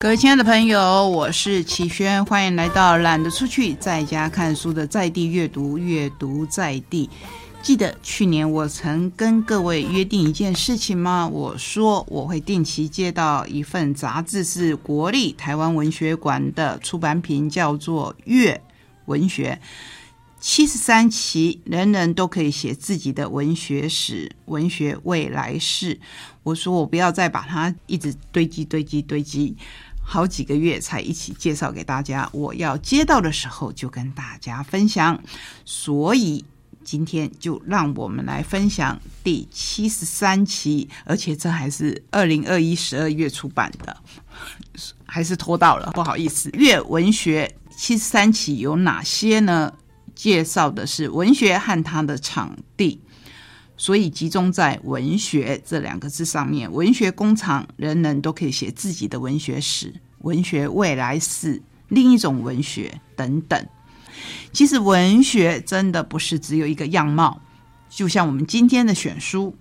各位亲爱的朋友，我是齐轩，欢迎来到懒得出去，在家看书的在地阅读，阅读在地。记得去年我曾跟各位约定一件事情吗？我说我会定期接到一份杂志，是国立台湾文学馆的出版品，叫做《月文学》。七十三期，人人都可以写自己的文学史、文学未来式。我说我不要再把它一直堆积、堆积、堆积。好几个月才一起介绍给大家，我要接到的时候就跟大家分享，所以今天就让我们来分享第七十三期，而且这还是二零二一十二月出版的，还是拖到了，不好意思。月文学七十三期有哪些呢？介绍的是文学和它的场地。所以集中在“文学”这两个字上面，文学工厂，人人都可以写自己的文学史、文学未来史、另一种文学等等。其实文学真的不是只有一个样貌，就像我们今天的选书，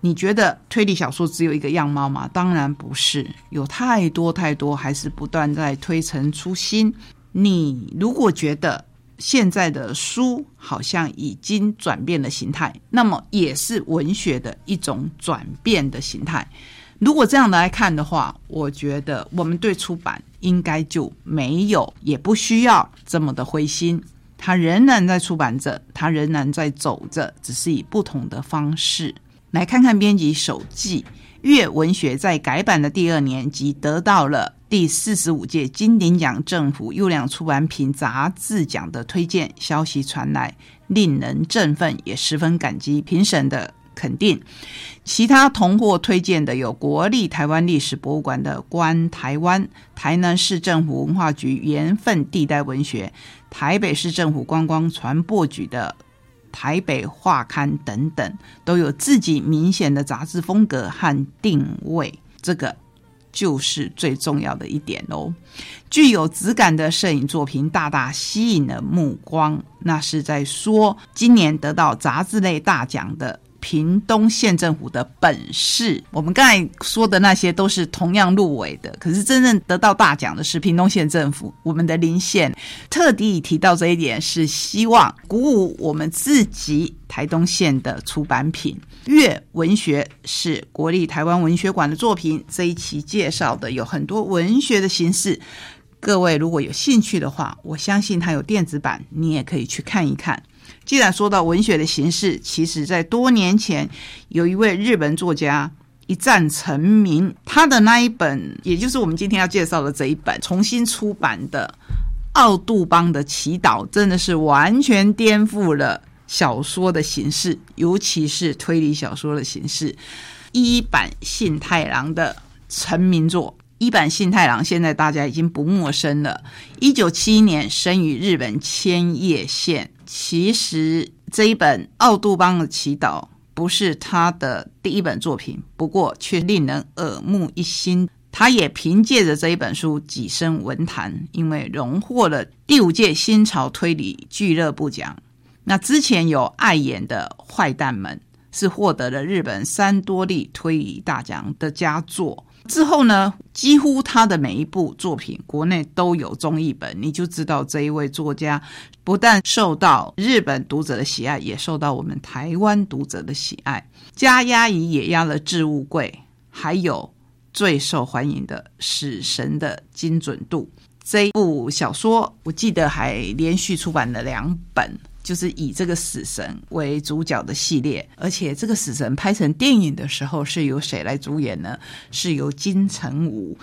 你觉得推理小说只有一个样貌吗？当然不是，有太多太多，还是不断在推陈出新。你如果觉得，现在的书好像已经转变了形态，那么也是文学的一种转变的形态。如果这样来看的话，我觉得我们对出版应该就没有，也不需要这么的灰心。它仍然在出版着，它仍然在走着，只是以不同的方式。来看看编辑手记。粤文学在改版的第二年，即得到了第四十五届金鼎奖政府优良出版品杂志奖的推荐消息传来，令人振奋，也十分感激评审的肯定。其他同获推荐的有国立台湾历史博物馆的《观台湾》，台南市政府文化局缘分地带文学，台北市政府观光传播局的。台北画刊等等都有自己明显的杂志风格和定位，这个就是最重要的一点哦。具有质感的摄影作品大大吸引了目光，那是在说今年得到杂志类大奖的。屏东县政府的本事，我们刚才说的那些都是同样入围的，可是真正得到大奖的是屏东县政府，我们的林县。特地提到这一点，是希望鼓舞我们自己台东县的出版品。粤文学是国立台湾文学馆的作品，这一期介绍的有很多文学的形式。各位如果有兴趣的话，我相信它有电子版，你也可以去看一看。既然说到文学的形式，其实在多年前，有一位日本作家一战成名，他的那一本，也就是我们今天要介绍的这一本重新出版的《奥杜邦的祈祷》，真的是完全颠覆了小说的形式，尤其是推理小说的形式。一版信太郎的成名作。一坂幸太郎现在大家已经不陌生了。一九七一年生于日本千叶县。其实这一本《奥杜邦的祈祷》不是他的第一本作品，不过却令人耳目一新。他也凭借着这一本书跻身文坛，因为荣获了第五届新潮推理俱乐部奖。那之前有爱演的《坏蛋们》是获得了日本三多利推理大奖的佳作。之后呢，几乎他的每一部作品，国内都有中译本，你就知道这一位作家不但受到日本读者的喜爱，也受到我们台湾读者的喜爱。加压乙也压了置物柜，还有最受欢迎的《死神的精准度》这一部小说，我记得还连续出版了两本。就是以这个死神为主角的系列，而且这个死神拍成电影的时候是由谁来主演呢？是由金城武。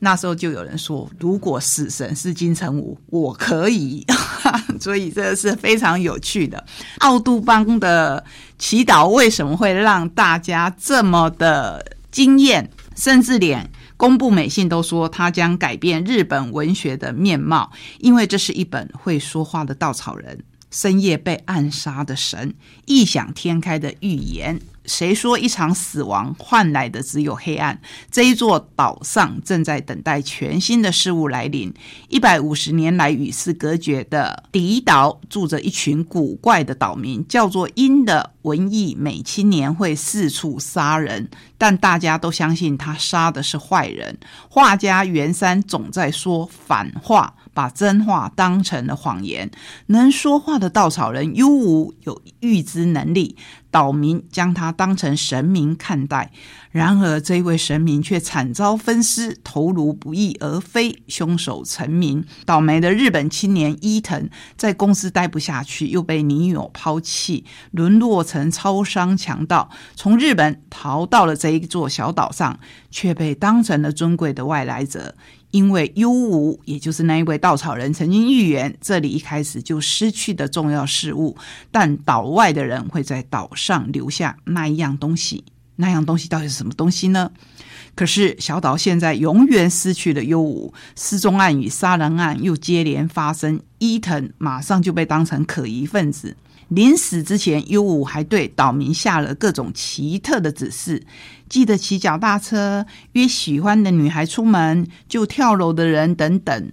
那时候就有人说，如果死神是金城武，我可以。所以这是非常有趣的。奥杜邦的祈祷为什么会让大家这么的惊艳？甚至连公布美信都说，它将改变日本文学的面貌，因为这是一本会说话的稻草人。深夜被暗杀的神，异想天开的预言，谁说一场死亡换来的只有黑暗？这一座岛上正在等待全新的事物来临。一百五十年来与世隔绝的敌岛，住着一群古怪的岛民，叫做鹰的文艺美青年，会四处杀人，但大家都相信他杀的是坏人。画家袁三总在说反话。把真话当成了谎言。能说话的稻草人幽无有预知能力，岛民将他当成神明看待。然而，这位神明却惨遭分尸，头颅不翼而飞，凶手成名。倒霉的日本青年伊藤在公司待不下去，又被女友抛弃，沦落成超商强盗。从日本逃到了这一座小岛上，却被当成了尊贵的外来者。因为幽无，也就是那一位稻草人，曾经预言这里一开始就失去的重要事物，但岛外的人会在岛上留下那一样东西。那样东西到底是什么东西呢？可是小岛现在永远失去了幽无，失踪案与杀人案又接连发生，伊藤马上就被当成可疑分子。临死之前，优武还对岛民下了各种奇特的指示：记得骑脚踏车，约喜欢的女孩出门，就跳楼的人等等。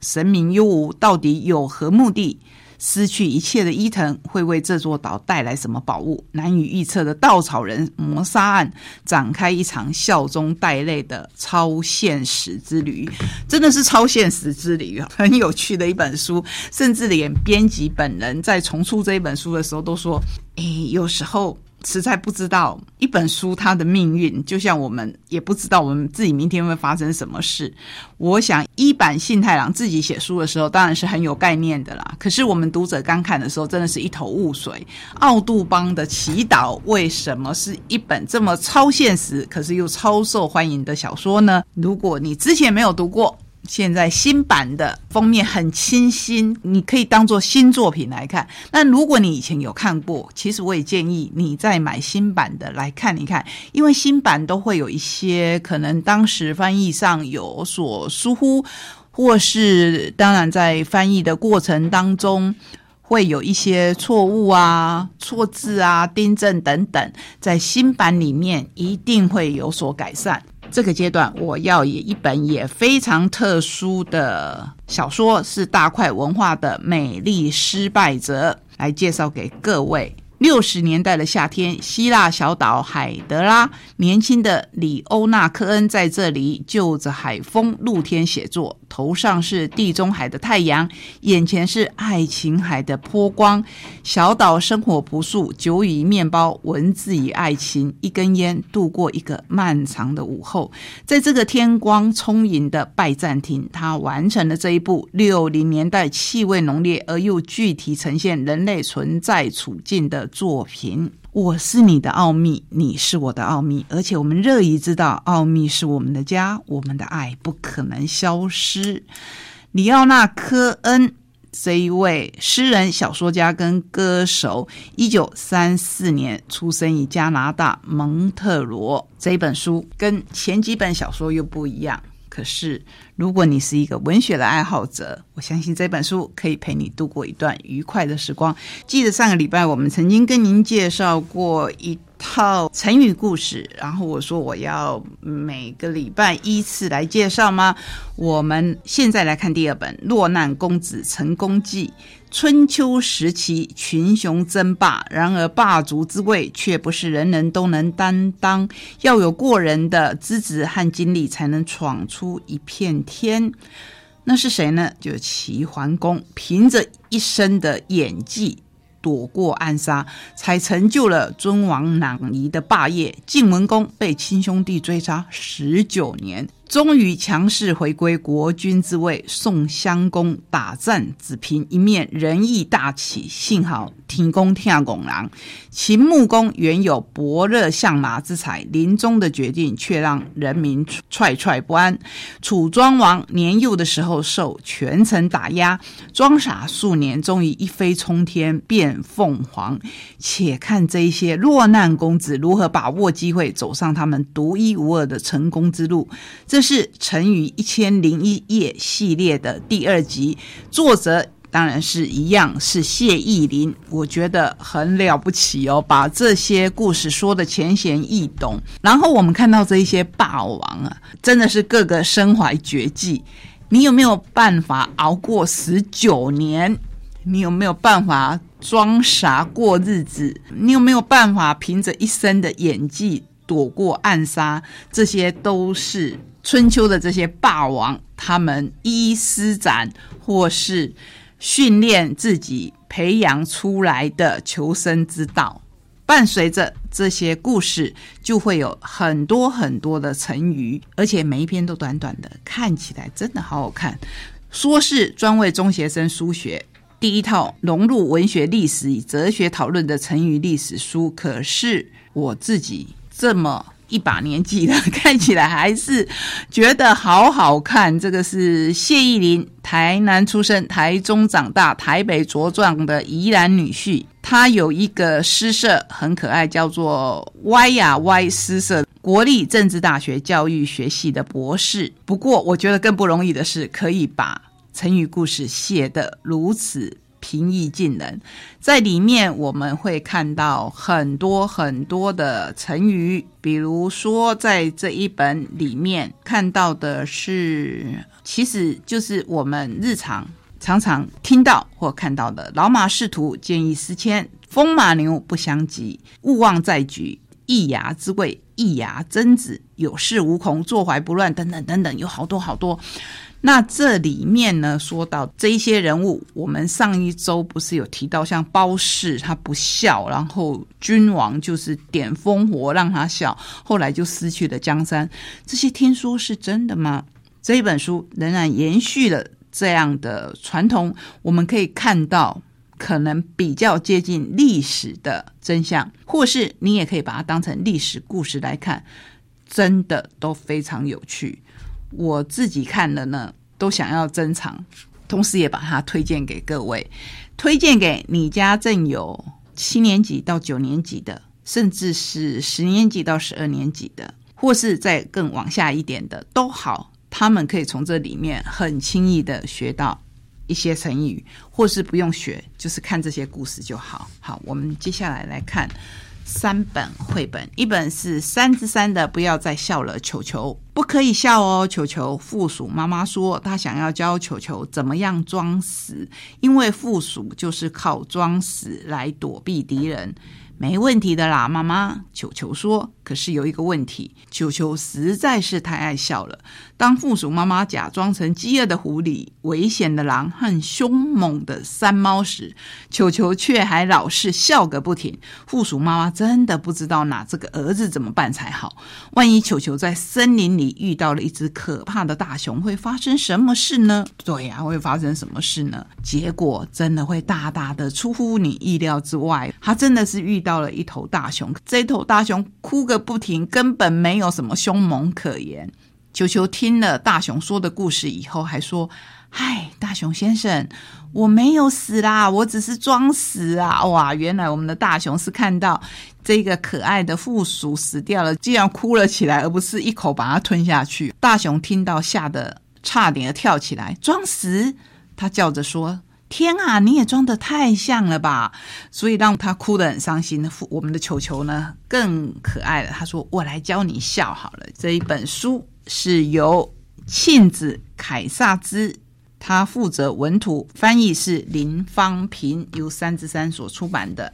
神明优武到底有何目的？失去一切的伊藤会为这座岛带来什么宝物？难以预测的稻草人谋杀案展开一场笑中带泪的超现实之旅，真的是超现实之旅啊！很有趣的一本书，甚至连编辑本人在重出这一本书的时候都说：“哎，有时候。”实在不知道一本书它的命运，就像我们也不知道我们自己明天会发生什么事。我想一版信太郎自己写书的时候，当然是很有概念的啦。可是我们读者刚看的时候，真的是一头雾水。奥杜邦的祈祷为什么是一本这么超现实，可是又超受欢迎的小说呢？如果你之前没有读过，现在新版的封面很清新，你可以当做新作品来看。那如果你以前有看过，其实我也建议你再买新版的来看一看，因为新版都会有一些可能当时翻译上有所疏忽，或是当然在翻译的过程当中会有一些错误啊、错字啊、订正等等，在新版里面一定会有所改善。这个阶段，我要以一本也非常特殊的小说，是大块文化的《美丽失败者》来介绍给各位。六十年代的夏天，希腊小岛海德拉，年轻的里欧纳科恩在这里就着海风露天写作，头上是地中海的太阳，眼前是爱琴海的波光。小岛生活朴素，酒与面包，文字与爱情，一根烟度过一个漫长的午后。在这个天光充盈的拜占庭，他完成了这一部六零年代气味浓烈而又具体呈现人类存在处境的。作品，我是你的奥秘，你是我的奥秘，而且我们乐意知道，奥秘是我们的家，我们的爱不可能消失。里奥纳科恩这一位诗人、小说家跟歌手，一九三四年出生于加拿大蒙特罗。这一本书跟前几本小说又不一样。可是，如果你是一个文学的爱好者，我相信这本书可以陪你度过一段愉快的时光。记得上个礼拜我们曾经跟您介绍过一套成语故事，然后我说我要每个礼拜依次来介绍吗？我们现在来看第二本《落难公子成功记》。春秋时期，群雄争霸，然而霸主之位却不是人人都能担当，要有过人的资质和经历，才能闯出一片天。那是谁呢？就齐桓公，凭着一身的演技。躲过暗杀，才成就了尊王攘夷的霸业。晋文公被亲兄弟追杀十九年。终于强势回归国君之位，宋襄公打战只凭一面仁义大旗，幸好天公听拱狼。秦穆公原有伯乐相马之才，临终的决定却让人民惴惴不安。楚庄王年幼的时候受权臣打压，装傻数年，终于一飞冲天变凤凰。且看这一些落难公子如何把握机会，走上他们独一无二的成功之路。这是成语一千零一夜系列的第二集，作者当然是一样，是谢意林，我觉得很了不起哦，把这些故事说的浅显易懂。然后我们看到这一些霸王啊，真的是个个身怀绝技。你有没有办法熬过十九年？你有没有办法装傻过日子？你有没有办法凭着一身的演技躲过暗杀？这些都是春秋的这些霸王，他们一一施展或是。训练自己培养出来的求生之道，伴随着这些故事，就会有很多很多的成语，而且每一篇都短短的，看起来真的好好看。说是专为中学生书学第一套融入文学、历史与哲学讨论的成语历史书，可是我自己这么。一把年纪了，看起来还是觉得好好看。这个是谢依霖，台南出生，台中长大，台北茁壮的宜兰女婿。他有一个诗社，很可爱，叫做歪呀歪诗社，国立政治大学教育学系的博士。不过，我觉得更不容易的是，可以把成语故事写得如此。平易近人，在里面我们会看到很多很多的成语，比如说在这一本里面看到的是，其实就是我们日常常常听到或看到的“老马识途，见异思迁，风马牛不相及，勿忘在举，一牙之贵，一牙真子，有恃无恐，坐怀不乱”等等等等，有好多好多。那这里面呢，说到这一些人物，我们上一周不是有提到，像包氏他不孝，然后君王就是点烽火让他笑，后来就失去了江山。这些听说是真的吗？这一本书仍然延续了这样的传统，我们可以看到可能比较接近历史的真相，或是你也可以把它当成历史故事来看，真的都非常有趣。我自己看了呢，都想要珍藏，同时也把它推荐给各位，推荐给你家正有七年级到九年级的，甚至是十年级到十二年级的，或是再更往下一点的都好，他们可以从这里面很轻易的学到一些成语，或是不用学，就是看这些故事就好。好，我们接下来来看。三本绘本，一本是三之三的，不要再笑了，球球不可以笑哦。球球附属妈妈说，她想要教球球怎么样装死，因为附属就是靠装死来躲避敌人。没问题的啦，妈妈。球球说：“可是有一个问题，球球实在是太爱笑了。当附属妈妈假装成饥饿的狐狸、危险的狼和凶猛的山猫时，球球却还老是笑个不停。附属妈妈真的不知道拿这个儿子怎么办才好。万一球球在森林里遇到了一只可怕的大熊，会发生什么事呢？对呀，会发生什么事呢？结果真的会大大的出乎你意料之外。他真的是遇。”到了一头大熊，这头大熊哭个不停，根本没有什么凶猛可言。球球听了大熊说的故事以后，还说：“嗨，大熊先生，我没有死啦，我只是装死啊！”哇，原来我们的大熊是看到这个可爱的附属死掉了，竟然哭了起来，而不是一口把它吞下去。大熊听到，吓得差点跳起来，装死！他叫着说。天啊，你也装的太像了吧！所以让他哭得很伤心。我们的球球呢更可爱了。他说：“我来教你笑好了。”这一本书是由庆子凯撒兹他负责文图，翻译是林芳平，由三之三所出版的。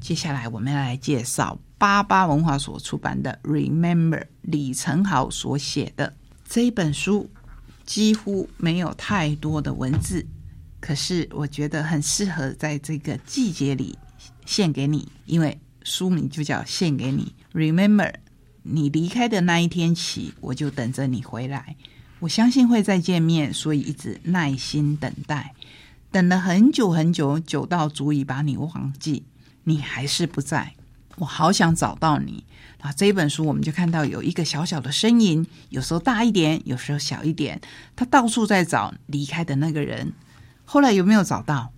接下来我们要来介绍八八文化所出版的《Remember》，李成豪所写的这一本书，几乎没有太多的文字。可是我觉得很适合在这个季节里献给你，因为书名就叫献给你。Remember，你离开的那一天起，我就等着你回来。我相信会再见面，所以一直耐心等待，等了很久很久，久到足以把你忘记，你还是不在。我好想找到你啊！这一本书我们就看到有一个小小的身影，有时候大一点，有时候小一点，他到处在找离开的那个人。后来有没有找到？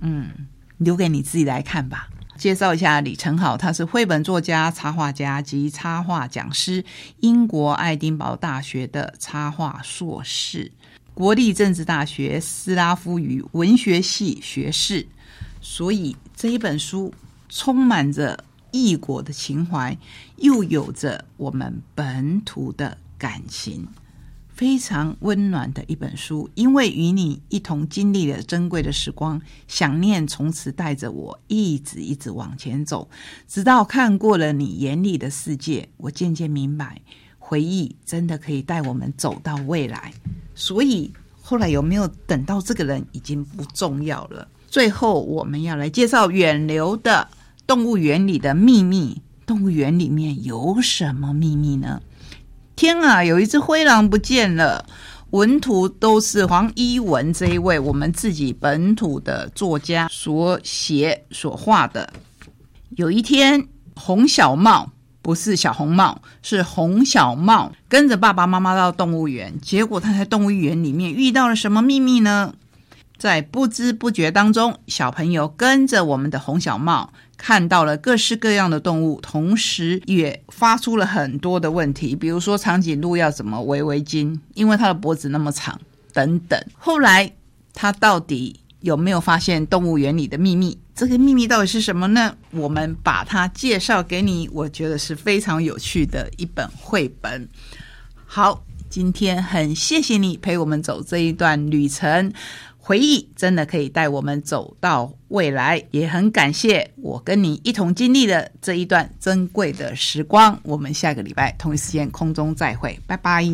嗯，留给你自己来看吧。介绍一下李成浩，他是绘本作家、插画家及插画讲师，英国爱丁堡大学的插画硕士。国立政治大学斯拉夫语文学系学士，所以这一本书充满着异国的情怀，又有着我们本土的感情。非常温暖的一本书，因为与你一同经历了珍贵的时光，想念从此带着我一直一直往前走，直到看过了你眼里的世界，我渐渐明白，回忆真的可以带我们走到未来。所以后来有没有等到这个人已经不重要了。最后我们要来介绍远流的动物园里的秘密。动物园里面有什么秘密呢？天啊，有一只灰狼不见了！文图都是黄一文这一位我们自己本土的作家所写所画的。有一天，红小帽不是小红帽，是红小帽，跟着爸爸妈妈到动物园。结果他在动物园里面遇到了什么秘密呢？在不知不觉当中，小朋友跟着我们的红小帽。看到了各式各样的动物，同时也发出了很多的问题，比如说长颈鹿要怎么围围巾，因为它的脖子那么长，等等。后来他到底有没有发现动物园里的秘密？这个秘密到底是什么呢？我们把它介绍给你，我觉得是非常有趣的一本绘本。好，今天很谢谢你陪我们走这一段旅程。回忆真的可以带我们走到未来，也很感谢我跟你一同经历了这一段珍贵的时光。我们下个礼拜同一时间空中再会，拜拜。